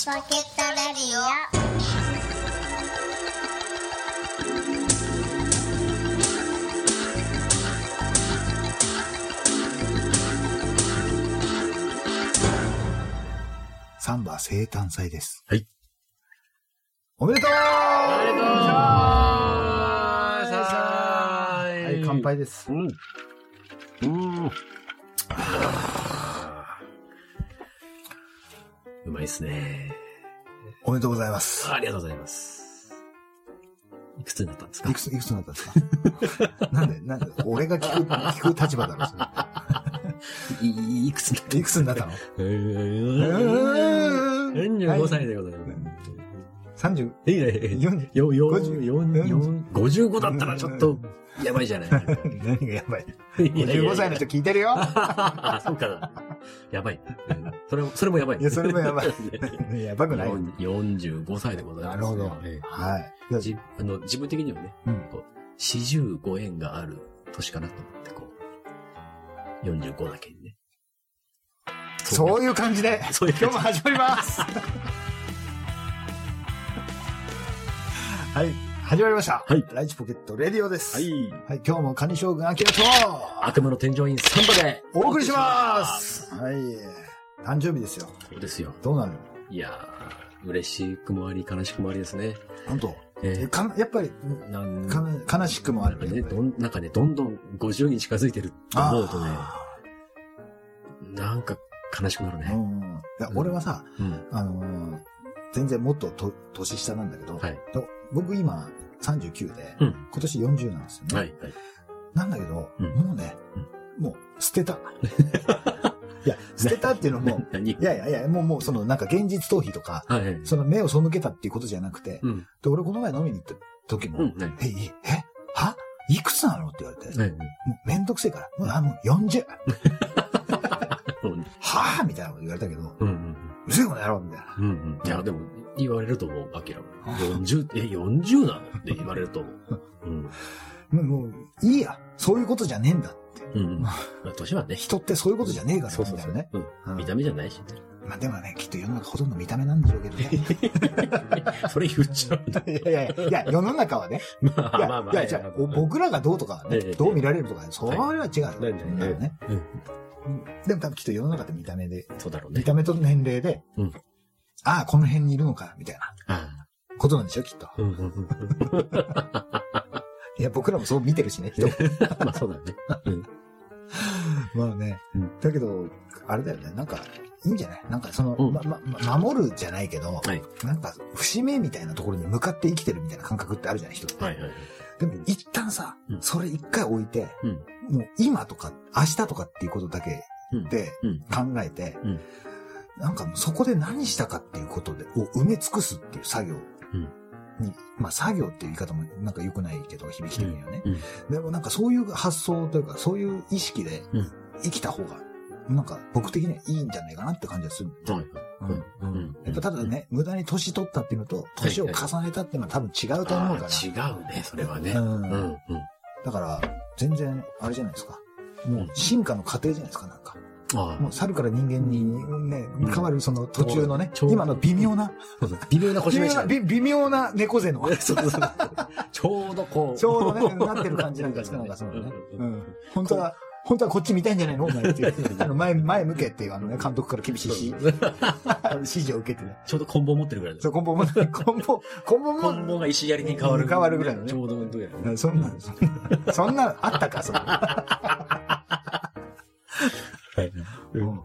チポケットレディオサンバ生誕祭です。はい。おめでとうおめでとうはい、乾杯です。うん。うん。うまいっすね。おめでとうございます。ありがとうございます。いくつになったんですか？いくつ、いくつになったんですか？なんで、なんで、俺が聞く、聞く立場だろ、それ。いいくつになったいくつになったの？えうーーん45歳でございます。?30、いいね。40、よ、よ、50よ、よ、55だったらちょっと、やばいじゃない。何がやばい ?55 歳の人聞いてるよあ、そうかな。やばい。うんそれも、それもやばい。いやそれもやばい やばくない45歳でございます。なるほど。ええはい。じあの自分的にはね、うんこう四十五円がある年かなと思って、こう、45だけにね。そういう感じで、そういう今日も始まります。はい、始まりました。はいライチポケットレディオです。は。い。はい、今日もカニ将軍アキラと悪夢の添乗員サンバでお送りします。はい。誕生日ですよ。そうですよ。どうなる？いやー、嬉しくもあり、悲しくもありですね。本当ええかやっぱり、えなんか悲しくもあるなんかね、どん、なんかね、どんどん50に近づいてると思うとね、あなんか悲しくなるね。ーうん。いや、俺はさ、うん。あのー全然もっとと年下なんだけど、はい。と僕今39で、うん。今年40なんですよね。はい。はい。なんだけど、うんもうね、もう捨てた。いや、捨てたっていうのも、何いやいやいや、もうもうそのなんか現実逃避とか、はいはい。その目を背けたっていうことじゃなくて、うん。で、俺この前飲みに行った時も、うん。何え、いえ、は？いくつなの？って言われて、はい。もうめんどくせえから、もうあ、もう 40! うん。はぁみたいなこと言われたけど、うん。うん。うせえこの野郎みたいな。うんうん。いや、でも、言われると思う、アキラも。40、え、40なのって言われると思う。うん。もう、いいや。そういうことじゃねえんだって。うんうん。まあ、年はね。人ってそういうことじゃねえから、そうそうそう。ね。うん。うん見た目じゃないしね。まあでもね、きっと世の中ほとんど見た目なんでしょうけどね。それ言っちゃうんだ。いやいやいや、いや、世の中はね。まあいや、まあまあ。いや、じゃ僕らがどうとかね、ええどう見られるとかね、それは違うね。でも多分きっと世の中って見た目で、そうだろうね。見た目と年齢で、うんああ、この辺にいるのか、みたいなあことなんでしょ、きっと。あ。うんうんうん。いや、僕らもそう見てるしね、人。まあそうだね。うん。まあねうん。だけど、あれだよね、なんか、いいんじゃない？なんかその、うんま、ま、ま守るじゃないけど、はい。なんか、節目みたいなところに向かって生きてるみたいな感覚ってあるじゃない、人って。はいはいはい。でも、一旦さ、うんそれ一回置いて、うん。もう今とか明日とかっていうことだけうん。でうん。考えて、うんなんかそこで何したかっていうことで、を埋め尽くすっていう作業に、まあ作業っていう言い方もなんか良くないけど、響き的にはね。うん。でもなんかそういう発想というか、そういう意識でうん生きた方が、なんか僕的にはいいんじゃないかなって感じがする。はい。うんうん。やっぱただね、無駄に年取ったっていうのと、年を重ねたっていうのは多分違うと思うから。違うね、それはね。ううんん。うん。だから、全然、あれじゃないですか。もう進化の過程じゃないですか、なんか。あもう猿から人間にね、うん変わるその途中のね、今の微妙な、あ。微妙な微妙な、星目した。び微妙な猫背の。ちょうどこう。ちょうどね、なってる感じなんかして、なんかそのね。うん。本当は、本当はこっち見たいんじゃないの？お前っていう。あの、前、前向けっていうあのね、監督から厳しいし、指示を受けてね。ちょうど棍棒持ってるぐらいだそう、コンボも、コンボ、コンボも、棍棒が石槍に変わる。変わるぐらいのねちょうどどうやら。そんな、そんな、そんな、あったか、そんな。はい。うん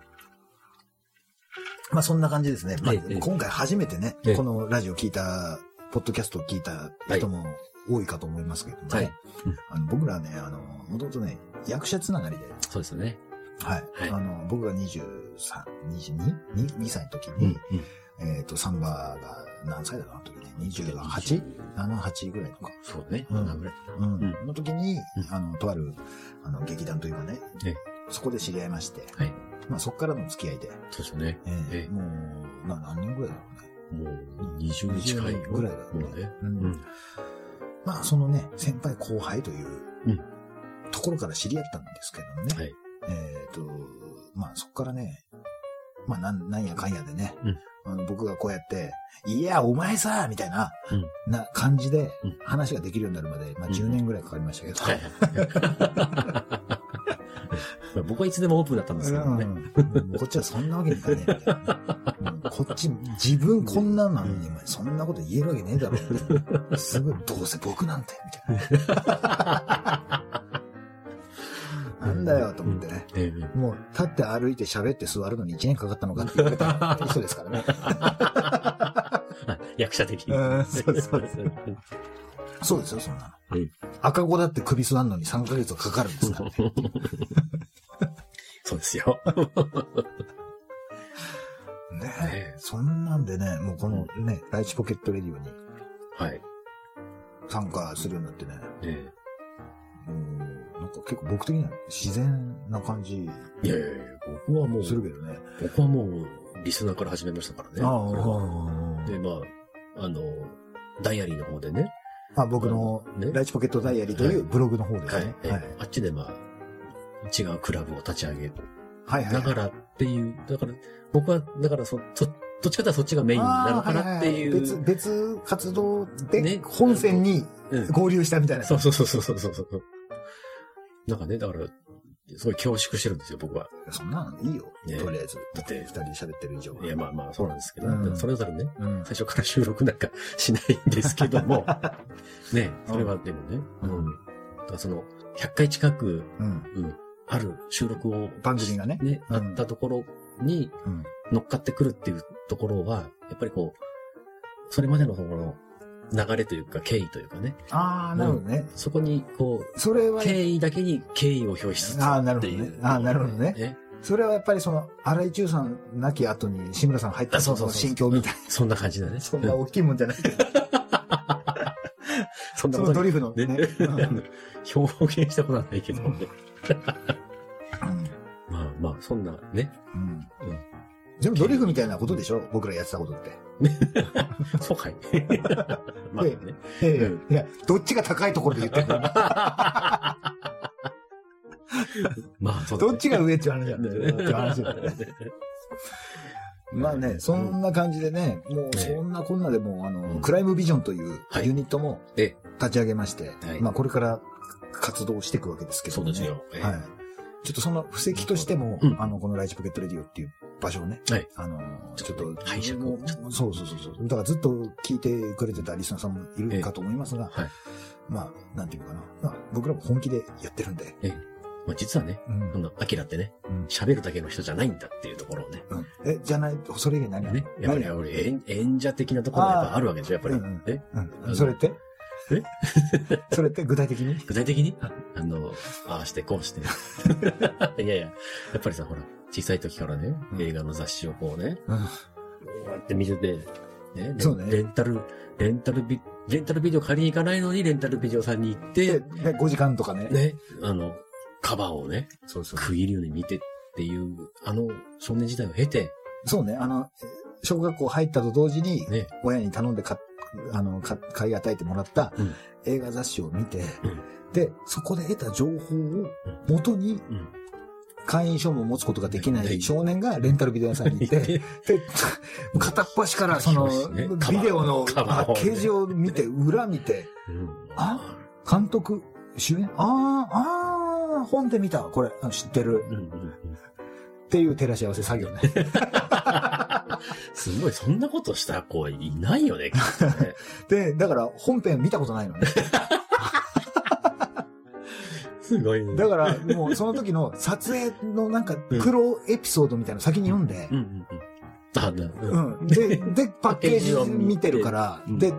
まあそんな感じですね。まあ今回初めてねええ、このラジオ聞いた、ポッドキャストを聞いた人も多いかと思いますけどもねはい。うんあの僕らね、あの、もともとね、役者つながりで、そうですよね。はい。はいあの、僕が23、22? 2, 2歳の時うんに、。えっと、サンバが何歳だろう、あの時ね。28?7、8ぐらいとか。そうね。うん7ぐらい。うん。うんの時に、うんあの、とある、あの、劇団というかねええ、そこで知り合いまして、はい。まあそこからの付き合いで、そうですよね。ええええもう、な何年ぐらいだろうね。もう、20年近いよ。ぐらいだよねもうね。うんうん。まあ、そのね、先輩後輩といううんところから知り合ったんですけどもね。はい。えっ、と、まあ、そこからね、まあ、なん、なんやかんやでね、うんあの、僕がこうやって、いや、お前さ、みたいな、うんな感じでうん話ができるようになるまで、まあうん10年ぐらいかかりましたけど。僕はいつでもオープンだったんですけどね。うんこっちはそんなわけにいかねえみたいな、うんこっち、自分こんなんなのに、そんなこと言えるわけねえだろ。すぐ、どうせ僕なんて、みたいな。なんだよ、と思ってね。ええもう、立って歩いて喋って座るのに1年かかったのかって言われた 人ですからね。あ役者的に。うんそうそうそうですよ、そんなの。うん赤子だって首座んのに3ヶ月かかるんですから。そうですよ。ねええ。そんなんでね、もうこのね、ライチポケットレディオにはい。参加するようになってね、えもう、なんか結構僕的には自然な感じえいやいやいや、僕はもう、するけどね。僕はもう、リスナーから始めましたからね。あこれはで、まあ、あの、ダイアリーの方でね。あ、あ僕のねライチポケットダイアリーというブログの方ですはいね。。ええはい。あっちでまあ、違うクラブを立ち上げはいはいはい。ながらっていう、だから、僕は、だからそ、そ、どっちかというとそっちがメインなのかなっていう。はいはいはい別、別活動でね本線にうん合流したみたいな。そうそうそうそうそうそう。なんかね、だから、すごい恐縮してるんですよ、僕は。そんなのいいよ。ねとりあえず。だって二人で喋ってる以上は。いや、まあまあ、そうなんですけど、うんそれぞれね、うん。最初から収録なんかしないんですけども、ね、それはでもね、ううんん。だからその、100回近く、うん。うん、ある収録を、番組がね。ね、うんあったところにうん。乗っかってくるっていうところは、やっぱりこう、それまでのところの流れというか、経緯というかね、ああ、なるほどね。そこにこう、それは、経緯だけに経緯を表しつつあーなるほどね。あーなるほどねね。それはやっぱりその、荒井中さん亡き後に志村さん入ったあその心境みたいそんな感じだね。な。そんな大きいもんじゃないけど。そんなことドリフのねね。うん表現したことはないけどね。まあまあ、そんなね。うんうんでもドリフみたいなことでしょ？僕らやってたことって。そうかい。まあね。ええうんいや、どっちが高いところで言ってるの？まあ、そうだねどっちが上って話なんだよね。っていう話だよね。ねまあね、そんな感じでね、もうそんなこんなでもう、あの、うんクライムビジョンというはいユニットもえ立ち上げまして、はいまあこれから活動していくわけですけどもね。そうですよええはい。ちょっとその布石としても、うんあの、このライチポケットレディオっていう場所をね、はいあの、ちちょっと拝借をそうそうそうそう。だからずっと聞いてくれてたリスナーさんもいるかと思いますが、はい。まあ、なんていうのかな。まあ、僕らも本気でやってるんで、まあ実はね、うんこのアキラってねうん、喋るだけの人じゃないんだっていうところをね。うん。え、じゃない、それ以外何ね。やっぱり、やっぱり演演者的なところがやっぱあるわけでしょ、やっぱり。うんうんね。うん。それって？え？それって具体的に？具体的に？あの、ああしてこうして。いやいや、やっぱりさ、ほら、小さい時からね、うん映画の雑誌をこうね、うん。こうやって見てて、ね、レンそうねレンタル、レンタルビ、レンタルビデオ借りに行かないのに、レンタルビデオさんに行っで、て、ね5時間とかね。ね、あの、カバーをね、そうそう。食い入るように見てっていう、あの少年時代を経て、そうね、あの、小学校入ったと同時に、ね、親に頼んで買っあの、か買い与えてもらったうん。映画雑誌を見て、うん。で、そこで得た情報を元にうん。会員証も持つことができなねい。少年がレンタルビデオ屋さんに行って、で、片っ端からその、ね。ビデオのパッケージを見て、裏見て、うん。あ監督、主演？ああ、ああ、本で見た、これ、あ知ってる。っていう照らし合わせ作業ね。すごい、そんなことした子いないよね、きっとね。で、だから本編見たことないのね。すごいね。だから、もうその時の撮影のなんか苦労エピソードみたいなの先に読んでうん、うんうん。あ、なううんん。で、で、パッケージを見てるから、うんで、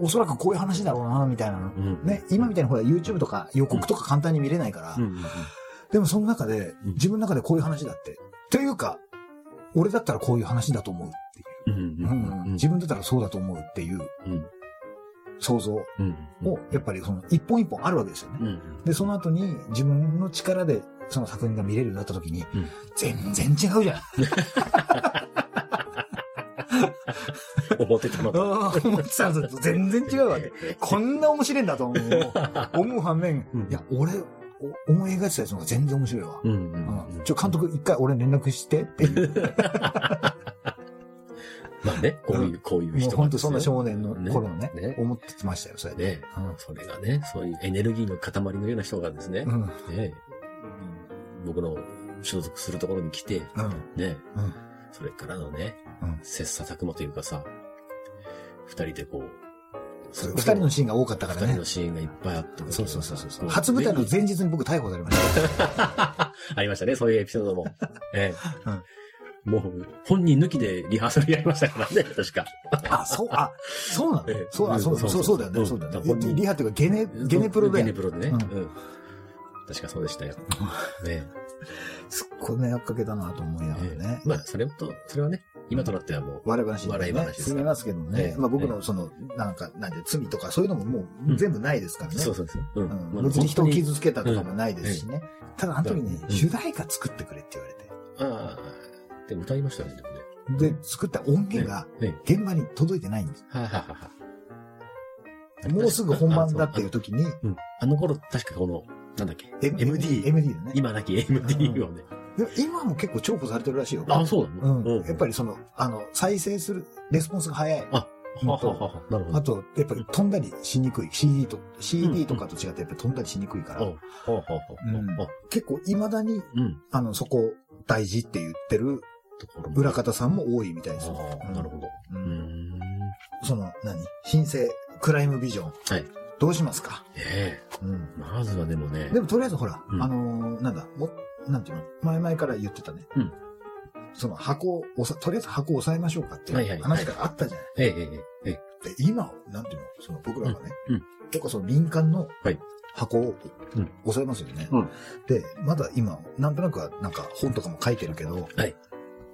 おそらくこういう話だろうな、みたいなの。うん。ね、今みたいにほら YouTube とか予告とか簡単に見れないから。でもその中で、うん自分の中でこういう話だって。というか、俺だったらこういう話だと思うっていう。自分だったらそうだと思うっていううん。想像うん。を、やっぱりその一本一本あるわけですよね。うん。で、その後に自分の力でその作品が見れるようになった時に、うん全然違うじゃん。思ってたのと。ああ、思ってたのと全然違うわけ。こんな面白いんだと思う。思う反面、うんいや、俺、お思い描いてたやつの方が全然面白いわ。うんううんん。ちょ、監督一回俺連絡してっていう。まあね、こういう、こういう人本当そんな少年の頃のね、ね思ってましたよ、それで。ね、それがね、そういうエネルギーの塊のような人がですね、うん。うん。ね、僕の所属するところに来て、うん。ね、うん。それからのね、うん切磋琢磨というかさ、二人でこう、そう二人のシーンが多かったからね二人の。シーンがいっぱいあって、そうそうそうそう。こ初舞台の前日に僕逮捕されました。ありましたね、そういうエピソードも。ええうんもう、本人抜きでリハーサルやりましたからね、確か。あ、そう、あ、そうなの？ええそう、あ、そう、そうそう、だよね、うんそうだよね。リハっていうか、ゲネ、ゲネプロで。ゲネプロでね。ううんん。確かそうでしたよ。ね すっごい迷惑かけたなと思いながらえね。まあ、それと、それはね、今となってはもう、笑い話笑い話ですすみますけどねええ。まあ僕のその、なんか、なんで罪とかそういうのももう全部ないですからね。そうそうそう。うん。別に人を傷つけたとかもないですしね。ただあの時ねう、ん主題歌作ってくれって言われて。ああ、でも歌いましたよね、でもね。で、作った音源がええ現場に届いてないんです。もうすぐ本番だっていう時に、うん。あの頃、確かこの、なんだっけ？M- MD。MD だね。今なき MD をね。で今も結構重宝されてるらしいよ。あ、そうなの？うん。やっぱりその、あの、再生するレスポンスが早い。ありはあはあはあなるほど。あと、やっぱり飛んだりしにくい。CD と、CD とかと違ってやっぱり飛んだりしにくいから。結構未だに、うん。あの、そこ大事って言ってる裏方さんも多いみたいですよ。ああ、なるほど。ううんん。その、何？新生クライムビジョン。はい。どうしますか？えうん。え。まずはでもね。でもとりあえずほら、うんあのーなんだ、も、なんていうの前々から言ってたね。うんその箱を押さ、とりあえず箱を押さえましょうかってはいう話があったじゃない。ええ、ええ、ええ。で、今、なんていうのその僕らがね、うんうん結構その民間のはい箱をうん押さえますよね。うんで、まだ今、なんとなくはなんか本とかも書いてるけど、はい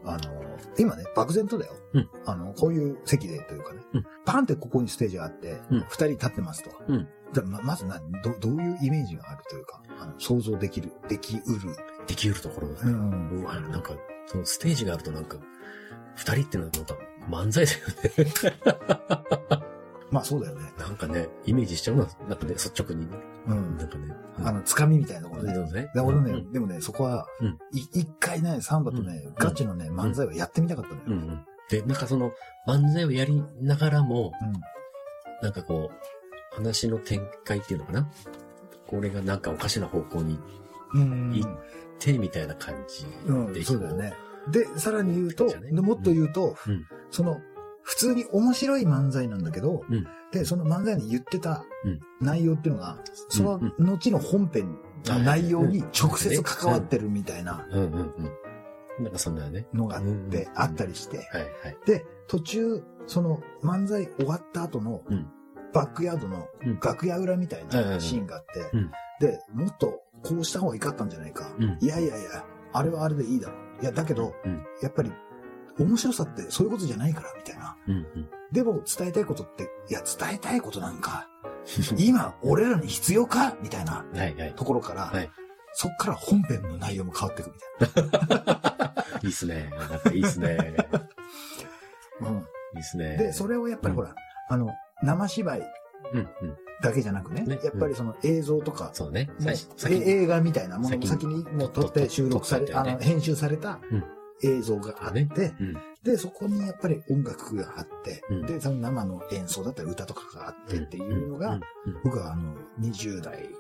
あの、今ね、漠然とだよ。うんあの、こういう席でというかね、うんパンってここにステージがあって、二、うん人立ってますと。うんでままず何ど、どういうイメージがあるというか、あの想像できる、できうる。できうるところだね。うん。うわ、なんか、そのステージがあるとなんか、二人ってのはなんか漫才だよね。まあそうだよね。なんかね、イメージしちゃうな。なんかね、率直にね。うんな。んかね。あの、つかみみたいなところね。そうね。で俺ね、うんでもね、そこは、うんい一回ね、サンバとね、うんガチのね、漫才をやってみたかったのよ。うんうん。で、なんかその、漫才をやりながらも、なんかこう、話の展開っていうのかなこれがなんかおかしな方向にうん。て、みたいな感じうん、で、そうだよね。で、さらに言うと、もっと言うと、うん。その、普通に面白い漫才なんだけど、うん。で、その漫才に言ってたうん。内容っていうのが、そのうん後の本編の内容に直接関わってるみたいな。なんかそんなね。のがあっうん。て、あったりして。で、途中、その漫才終わった後のうん、バックヤードのうん。楽屋裏みたいなん。シーンがあってうん、で、もっとこうした方がいかったんじゃないか。うんいやいやいや、あれはあれでいいだろう。いや、だけど、うんやっぱり、面白さってそういうことじゃないから、みたいな。うんうん。でも、伝えたいことって、いや、伝えたいことなんか、今、俺らに必要か？みたいなはいはい。ところから、はいそっから本編の内容も変わっていくみたい いいっすね。なんかいいっすね。な。うんいいっすね。で、それをやっぱりほら、あの、生芝居うんうん。だけじゃなくね、ね。やっぱりその映像とか、そうね。映画みたいなものを先にもう撮って収録され、ね。あの、編集されたうん。映像があって、うん。で、そこにやっぱり音楽があって、うん。で、その生の演奏だったり歌とかがあってっていうのが、僕はあの、20代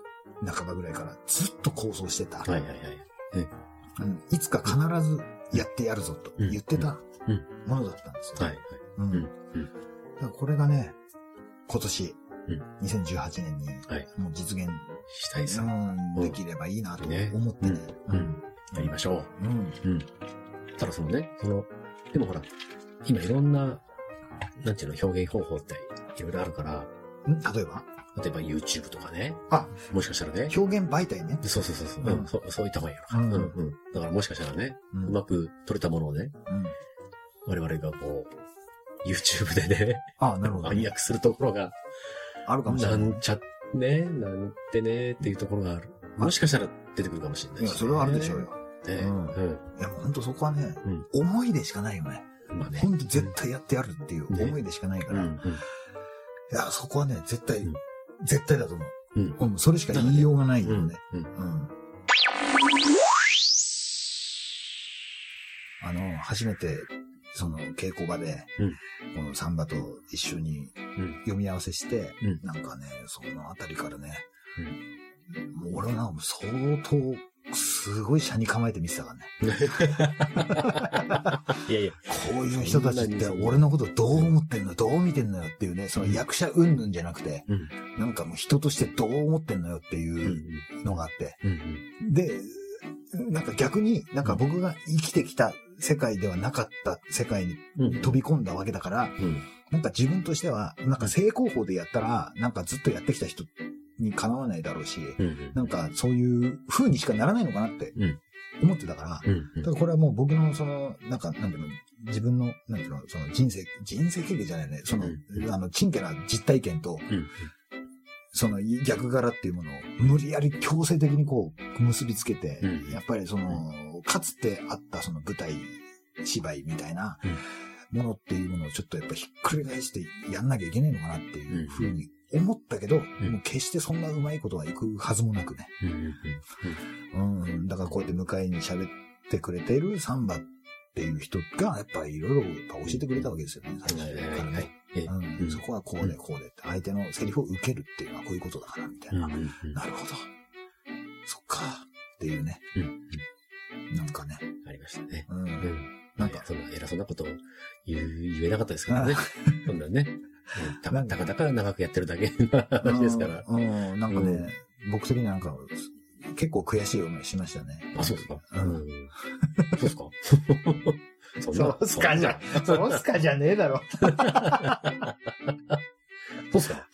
半ばぐらいからずっと構想してた、はいはいはい。うん。いつか必ずやってやるぞと言ってたうん。ものだったんですよ。はいはい。うん。うん。だからこれがね、今年、うん。2018年にはい。もう実現、したいさ。できればいいなとね。思ってね。うん。うん。やりましょう。んうん。う。うん。ただそのね、その、でもほら、今いろんな、なんていうの、表現方法っていろいろあるから、ん？例えば？例えば YouTube とかね。あ、もしかしたらね。表現媒体ね。そうそうそうそう、うん。うん、そう、そういった方がいいのか。ううん。ん、うん、だからもしかしたらね、うん。うまく撮れたものをね、うん。我々がこう、YouTube でね、あなるほど。暗躍するところが、あるかもしれなない。んちゃ、ね、なんてね、っていうところがある。もしかしたら出てくるかもしれないいや、それはあるでしょうよ。ね。うんうん。いや、もう本当そこはね、うん思いでしかないよね。まあね。本当絶対やってやるっていうね思いでしかないから。いうん、うん。や、そこはね、絶対、うん絶対だと思う。うん。うん、それしか言いようがないようんね。。うん。うん。あの、初めて、その稽古場で、うんこのサンバと一緒にうん。読み合わせして、うんなんかね、そのあたりからね、もう俺は相当、すごい車に構えて見てたからね。いやいや、こういう人たちって俺のことどう思ってんの？どう見てんのよっていうね、その役者云々じゃなくて、うん。なんかもう人としてどう思ってんのよってうん。いううんのがあって、うん。で、なんか逆に、なんか僕が生きてきた世界ではなかった世界にうん。飛び込んだわけだから、うん。なんか自分としては、なんか正攻法でやったら、なんかずっとやってきた人にかなわないだろうし、うん。なんかそういう風にしかならないのかなってうん思ってたから、うん。だからこれはもう僕のその、なんか、なんていうの、自分の、なんていうの、その人生、人生経験じゃないね、その、うんあの、ちんけな実体験と、うん。その逆柄っていうものを無理やり強制的にこう結びつけて、うんやっぱりその、かつてあったその舞台芝居みたいなものっていうものをちょっとやっぱひっくり返してやんなきゃいけないのかなっていうふうに思ったけど、んもう決してそんなうまいことはいくはずもなくね。うん。うん、だからこうやって迎えに喋ってくれているサンバっていう人がやっぱりいろいろ教えてくれたわけですよね、最初からね。えうん、そこはこうでこうでって、相手のセリフを受けるっていうのはこういうことだから、みたいな。うん。なるほど。そっか。っていうね。うん。なんかね。ありましたね。うん。うん。なんかそんな偉そうなことを言う、言えなかったですからね。そんなね。うんたかたかだから長くやってるだけの話ですから。うん、うんなんかね、うん僕的にはなんか、結構悔しい思いしましたね。あ、そうですか？うんうん。そうですか？そそうっすかじゃ、そうっすかじゃねえだろ。そうっすか？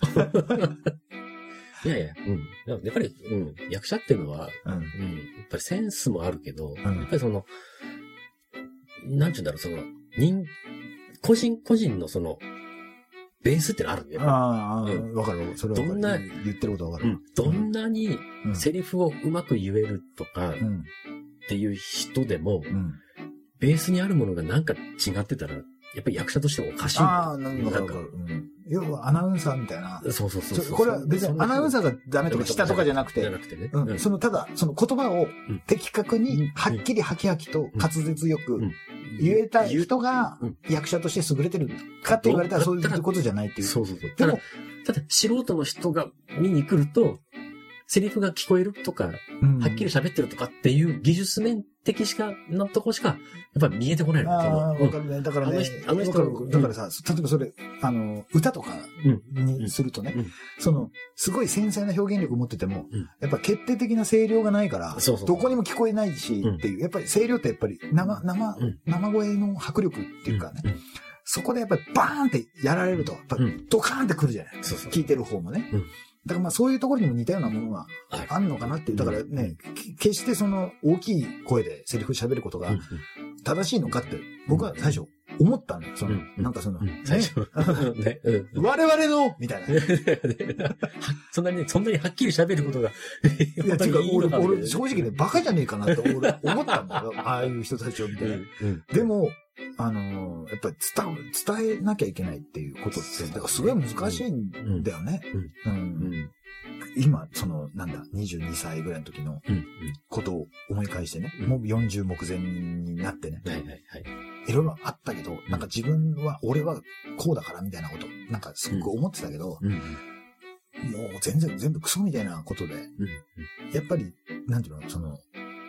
いやいや、うん。やっぱり、うん。役者っていうのは、うん。うん。やっぱりセンスもあるけど、んやっぱりその、なんて言うんだろう、その、人、個人個人のその、ベースってのあるんだよ。ああ、うんわかる。それはどんな言ってることわかる。うん。どんなにうんセリフをうまく言えるとかっうん。ていう人でも、うん。ベースにあるものがなんか違ってたら、やっぱり役者としてもおかしいんだよ。ああ、なんかわか。うん。要はアナウンサーみたいな。そうそうそうそう。そこれは別にアナウンサーががダメとか下とかじゃなくて、じゃなくてね。うん、そのただ、その言葉をうん的確うんに、はっきりはきはきと滑舌よくうん言えた人がうん役者として優れてるかって言われたらそういうことじゃないっていう。そうそうそう。でも、、ただ素人の人が見に来ると、セリフが聞こえるとか、うん。はっきり喋ってるとかっていう技術面的しか、なとこしか、やっぱり見えてこないの。ああ、わかるね。だからねあの人、だからさ、例えばそれ、あの、歌とかにするとねうん、その、すごい繊細な表現力を持っててもうん、やっぱ決定的な声量がないからそうそうそう、どこにも聞こえないしうんっていう、やっぱり声量ってやっぱり生、生うん、生声の迫力っていうかね、うん。そこでやっぱりバーンってやられると、やっぱうん。ドカーンってくるじゃない。聞いてる方もね。うんだからまあそういうところにも似たようなものがあるのかなっていう。だからね、き決してその大きい声でセリフ喋ることがうん正しいのかって、僕は最初思ったんだよ。その、うんなんかその、うん。ね。我々のみたいな。そんなに、そんなにはっきり喋ることが、や、ていうか、俺、俺、正直ね、バカじゃねえかなって俺思ったんだよ。ああいう人たちを見てでも、あのーやっぱり伝わ、伝えなきゃいけないっていうことって、だからすごい難しいんだよね。う。うんん。今、その、なんだ、22歳ぐらいの時のうん。ことを思い返してね、うんもう40目前になってね、はいはいはい。いろいろあったけど、なんか自分は、俺はこうだからみたいなこと、なんかすごく思ってたけど、うん。もう全然、全部クソみたいなことで、うん。やっぱり、なんていうの、その、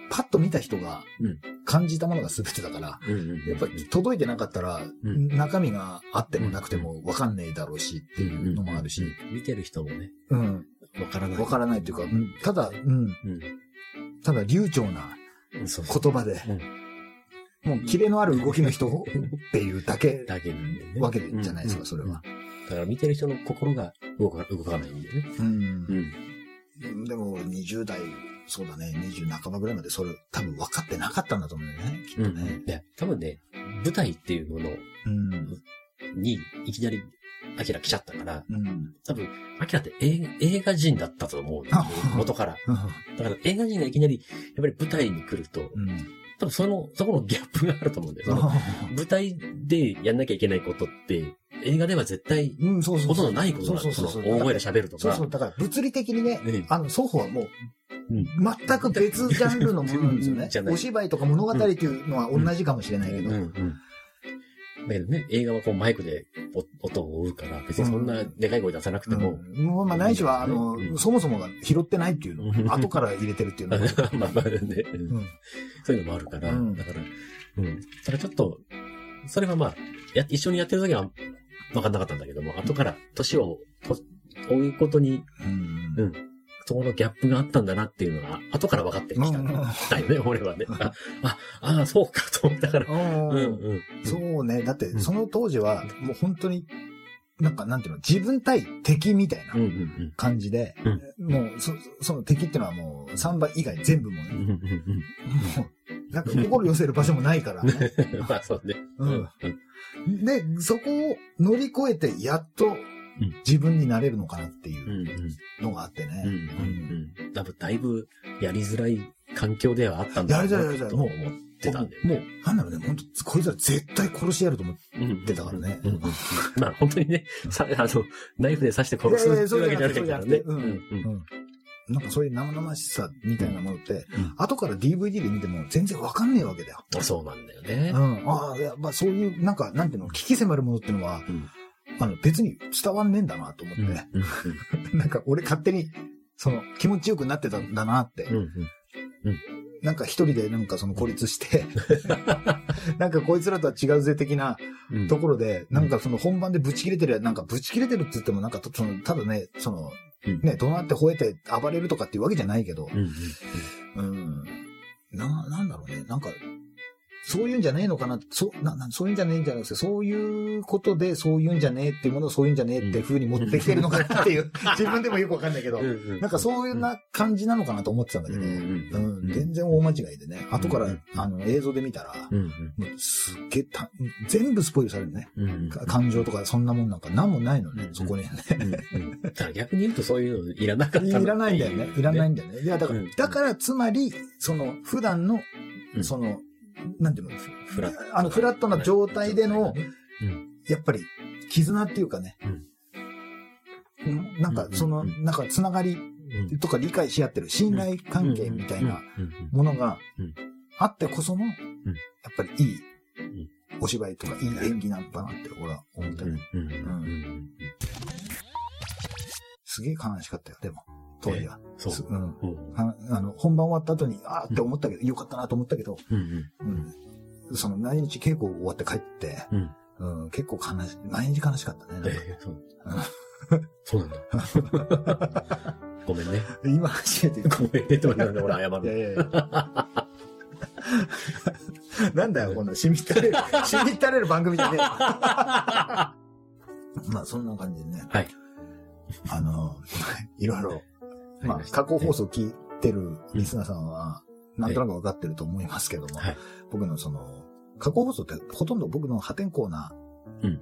パッと見た人がうん感じたものが全てだから、うん。やっぱり届いてなかったら、ん中身があってもなくても分かんねえだろうしっていうのもあるし、見てる人もね、うん、わからない。分からないっていうか、うんただ、うん、うん。ただ流暢な。言葉で、もうキレのある動きの人っていうだけだけ。わけじゃないですか、うんそれは。。だから見てる人の心が動か動かないんだよね。うんうん。でも、20代、そうだね、20半ばぐらいまでそれ多分分かってなかったんだと思うんだよね、きっとね。いや、多分ね、舞台っていうものうん。にいきなり、アキラ来ちゃったから、うん。多分、アキラって映画人だったと思うねあ元から。だから映画人がいきなり、やっぱり舞台に来ると、うん。多分その、そこのギャップがあると思うんだよ。舞台でやんなきゃいけないことって、映画では絶対、うん、そうそうそう。ことのないことだ。そうそうそうの大声で喋るとか。そうそう。だから物理的にね、ねあの、双方はもう、うん全く別ジャンルのものなんですよね お芝居とか物語っていうのは同じかもしれないけど。だけどね、映画はこうマイクでお音を追うから、別にそんなでかい声出さなくても、うん。もうまあ、ないしは、あの、うん。そもそもが拾ってないっていううん。の。後から入れてるっていうの。まあまあね、うん。うん。そういうのもあるから、うん。だから、うん。だからちょっと、それはまあ、や、一緒にやってる時は分かんなかったんだけども、後から年をと追うことに、うん。うん。そこのギャップがあったんだなっていうのが、後から分かってきたんだよね、俺はね。あ、あ、そうか、と思ったから。うんうんうん。そうね。だって、うんその当時は、もう本当に、なんか、なんていうの、自分対敵みたいな感じで、もう、そ、その敵っていうのはもう、サンバ以外全部もね、もう、なんか心寄せる場所もないからね。うん。まあそうね。うんうん。で、そこを乗り越えて、やっと自分になれるのかなっていう。のがあってね。だぶだいぶやりづらい環境ではあったんだろうなとも思ってたんだよもうね。、なんだろうね、本当こいつら絶対殺してやると思って。たからねまあ本当にね、さあの、ナイフで刺して殺すわけじゃないからね。うんうんうんなんかそういう生々しさみたいなものって、うん後から DVD で見ても全然わかんねえわけだよ。うんそうなんだよねう。ん。ああ、やっぱそういう、なんか、なんていうの、危機迫るものっていうのは、うんあの、別に伝わんねえんだなと思って、なんか俺勝手に、その、気持ちよくなってたんだなって、うんうん。なんか一人でなんかその孤立して、なんかこいつらとは違うぜ的なうん。ところで、なんかその本番でブチ切れてるや、なんかブチ切れてるって言ってもなんかとその、ただね、その、うんね、怒鳴って吠えて暴れるとかっていうわけじゃないけど、うんうん。うん。な、なんだろうね。なんか、そういうんじゃねえのかな。そう、な、な、そういうんじゃねえんじゃなくて、そういうことでそういうんじゃねえっていうものをそういうんじゃねえって風に持ってきてるのかなっていう、自分でもよくわかんないけど、うんなんかそういうな感じなのかなと思ってたんだけど、ううん全然大間違いでね、後からうん、あの、映像で見たら、すっげえた、全部スポイルされるね。感情とかそんなもんなんか何もないのねう、んそこにね。逆に言うとそういうのいらなかったいらないんだよね。いらないんんだよね。いや、だから、うん。だから、つまり、その、普段のう、ん。その、なんていうの、フラッあの、フラットな状態での、うんやっぱり、絆っていうかね、なんか、その、うん。なんか、つながりうん。とか理解し合ってる信頼関係みたいなうんうんものがうん。あってこその、やっぱりいいん。お芝居とかいい演技なんだなって俺は思ったね。うんうん。うん。すげえ悲しかったよ、でも、当時は。そうすうん。うんああの、本番終わった後に、あーって思ったけど、よかったなと思ったけど、うんうん。その、毎日稽古終わって帰って、うんうん、結構悲し、毎日悲しかったね。ええそうそうなんだ。ごめんね。今初めて。ごめんねって言われたんで俺謝いやる。いやいや。なんだよ、この、しみったれる、しみったれる番組じゃねえよ。まあ、そんな感じでね。はい。あの、いろいろ、まあ、過去放送聞いてるリスナーさんは、なんとなくわかってると思いますけども、はい。僕のその、過去放送ってほとんど僕の破天荒なうん。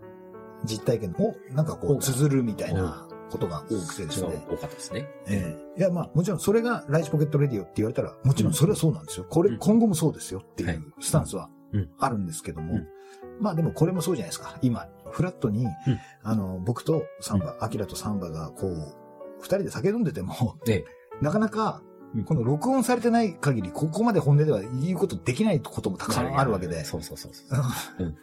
実体験を、なんかこう、綴るみたいなことが多くてですね。多かったですね。ええ。いや、まあ、もちろんそれがライチポケットレディオって言われたら、もちろんそれはそうなんですよ。これ、うん。今後もそうですよっていはい。うスタンスはうん。あるんですけども、うん。まあでもこれもそうじゃないですか。今、フラットに、あの、僕とサンバ、アキラとサンバがこう、二人で酒飲んでても、ええなかなかうん、この録音されてない限り、ここまで本音では言うことできないこともたくさんあるわけで。そうそうそうそう。うん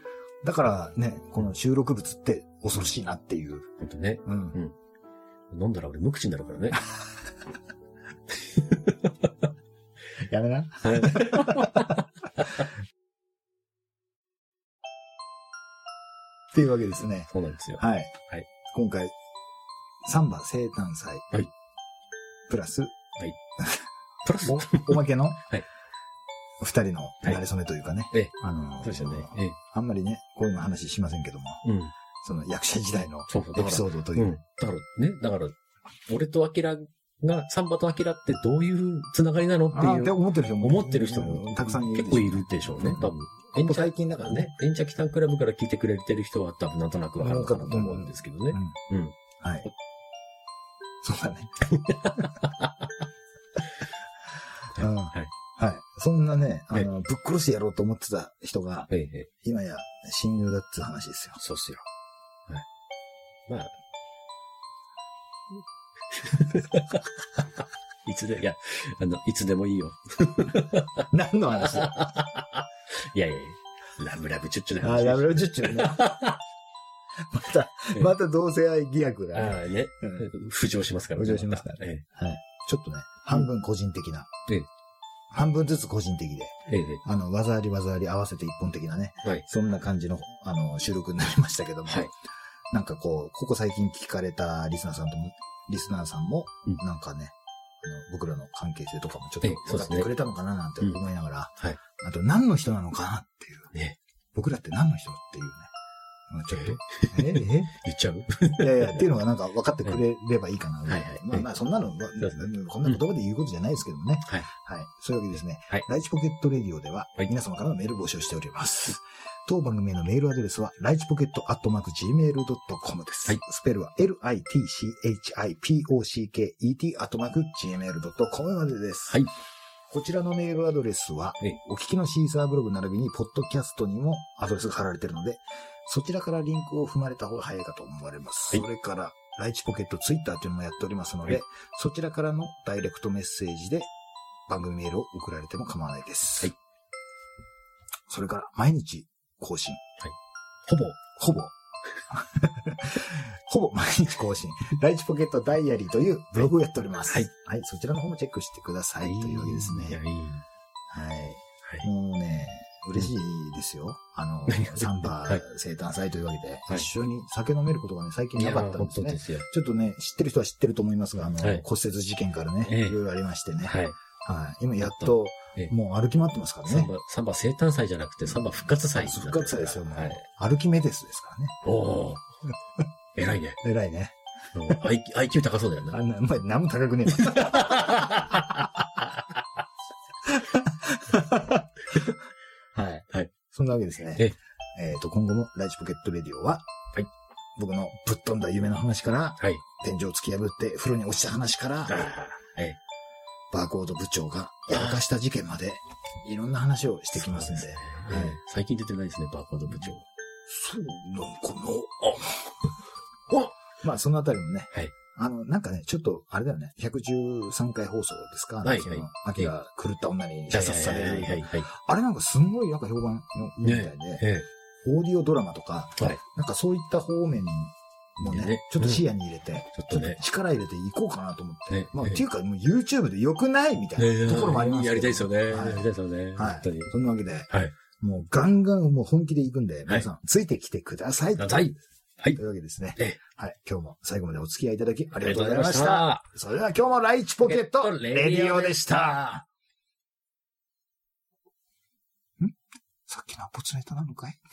だからね、この収録物って恐ろしいなっていう。ほんとね。うん。飲んだら俺無口になるからね。やめな。っていうわけですね。そうなんですよ。はい。はい今回、サンバ生誕祭。はいプラス、プラス、おおまけの、い二人のはい馴れ初めというかね。ええあのそうですよね。ええあんまりね、こういうの話しませんけども、うん。その役者時代のエピソードというう。ん。だからね、だから、俺とアキラが、サンバとアキラってどういうつながりなのっていう、思ってる人も。思ってる人うもんたくさんいる結構いるでしょうね、多分。ここ最近だからね。。エンチャキタンクラブから聞いてくれてる人は多分なんとなくわかるかなと思うんですけどね。うんうん。はい。そうだね。うんはい。はい。そんなね、あの、ぶっ殺してやろうと思ってた人が、今や親友だって話ですよ。そうっすよ。はい。まあ。いつで、いや、あの、いつでもいいよ。何の話だいやいやいや。ラブラブチュッチュのあ、話。ラブラブチュッチュね。また、また同性愛疑惑がね、ああ、ねうん。浮上しますから浮上しますからね。はい。ちょっとね、半分個人的な。ええ半分ずつ個人的で、ええ。えあの、技あり技あり合わせて一本的なね、え。はい。そんな感じの、あの、収録になりましたけども、はい。なんかこう、ここ最近聞かれたリスナーさんとも、リスナーさんもうん、なんかね、あの僕らの関係性とかもちょっと分かってくれたのかななんて思いながら、はい。あと何の人なのかなっていう、ね。僕らって何の人っていうね、まあちょっと、え？え？言っちゃう？いやいや、っていうのがなんか分かってくれればいいかな。はいはいまあまあ、そんなの、まあそうですねこんな言葉で言うことじゃないですけどもね。はい。はい。そういうわけですね。はいライチポケットレディオでは、はい皆様からのメール募集しております。当番組へのメールアドレスは、ライチポケットアットマーク Gmail.com です。はいスペルは、litchipocket アットマーク Gmail.com までです。はい。こちらのメールアドレスはええ、お聞きのシーサーブログ並びに、ポッドキャストにもアドレスが貼られているので、そちらからリンクを踏まれた方が早いかと思われます。はいそれから、ライチポケットツイッターというのもやっておりますので、はいそちらからのダイレクトメッセージで番組メールを送られても構わないです。はいそれから、毎日更新。ほぼ。ほぼ。ほぼ毎日更新。ライチポケットダイアリーというブログをやっております。はい。はい。そちらの方もチェックしてください。というわけですね。はい。はい。もうね、嬉しいですよ。あの、サンバはい生誕祭というわけで、はい一緒に酒飲めることがね、最近なかったんですね。すよ。ちょっとね、知ってる人は知ってると思いますが、あの、はい骨折事件からね、ええいろいろありましてね。はい。はい。今やっとええ、もう歩き回ってますからね。サンバ、サンバ生誕祭じゃなくて、サンバ復活祭。復活祭ですよ、もう。はい。歩きメデスですからね。おお。偉いね。偉いね。うん IQ 高そうだよな。あんな、お前何も高くねえ。そんなわけですね。ええっ、と、今後もライチポケットレディオは、はい。僕のぶっ飛んだ夢の話から、はい。天井を突き破って風呂に落ちた話から、はい。バーコード部長がやらかした事件まで、いろんな話をしてきますんで。はい最近出てないですね、バーコード部長。そうなのかなまあ、そのあたりもね。はいあの、なんかね、ちょっと、あれだよね。113回放送ですか？はいその秋が狂った女に射殺される。はいはいはい。あれなんかすんごいなんか評判のいいみたいで、えオーディオドラマとか、え。はい。なんかそういった方面もね、ねちょっと視野に入れて、ちょっとね。力入れていこうかなと思って。ねまあ、ええっていうか、もう YouTube で良くないみたいなところもありますけどやりたいですよね。はいやりたいですよね。はい。そんなわけで、はい。もうガンガンもう本気で行くんで、皆さんついてきてください。はい。はい。というわけですね。ええはい。今日も最後までお付き合いいただきあありがとうございました。た。それでは今日もライチポケットレディオでした。。さっきのポツネタなのかい？